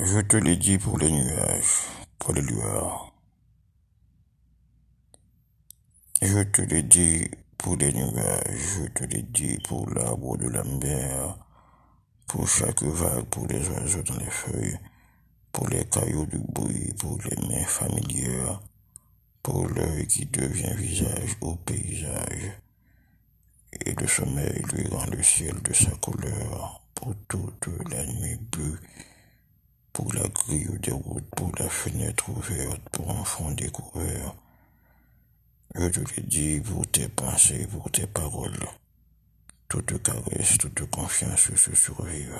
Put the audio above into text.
Je te l'ai dit pour les nuages, pour les lueurs. Je te l'ai dit pour les nuages, je te l'ai dit pour l'arbre de la mer, pour chaque vague, pour les oiseaux dans les feuilles, pour les cailloux du bruit, pour les mains familières, pour l'œil qui devient visage au paysage, et le sommeil lui rend le ciel de sa couleur, pour toute la nuit bleue, des routes, pour la fenêtre ouverte, pour enfants découverts. Je te l'ai dit pour tes pensées, pour tes paroles. Toute caresse, toute confiance se survive.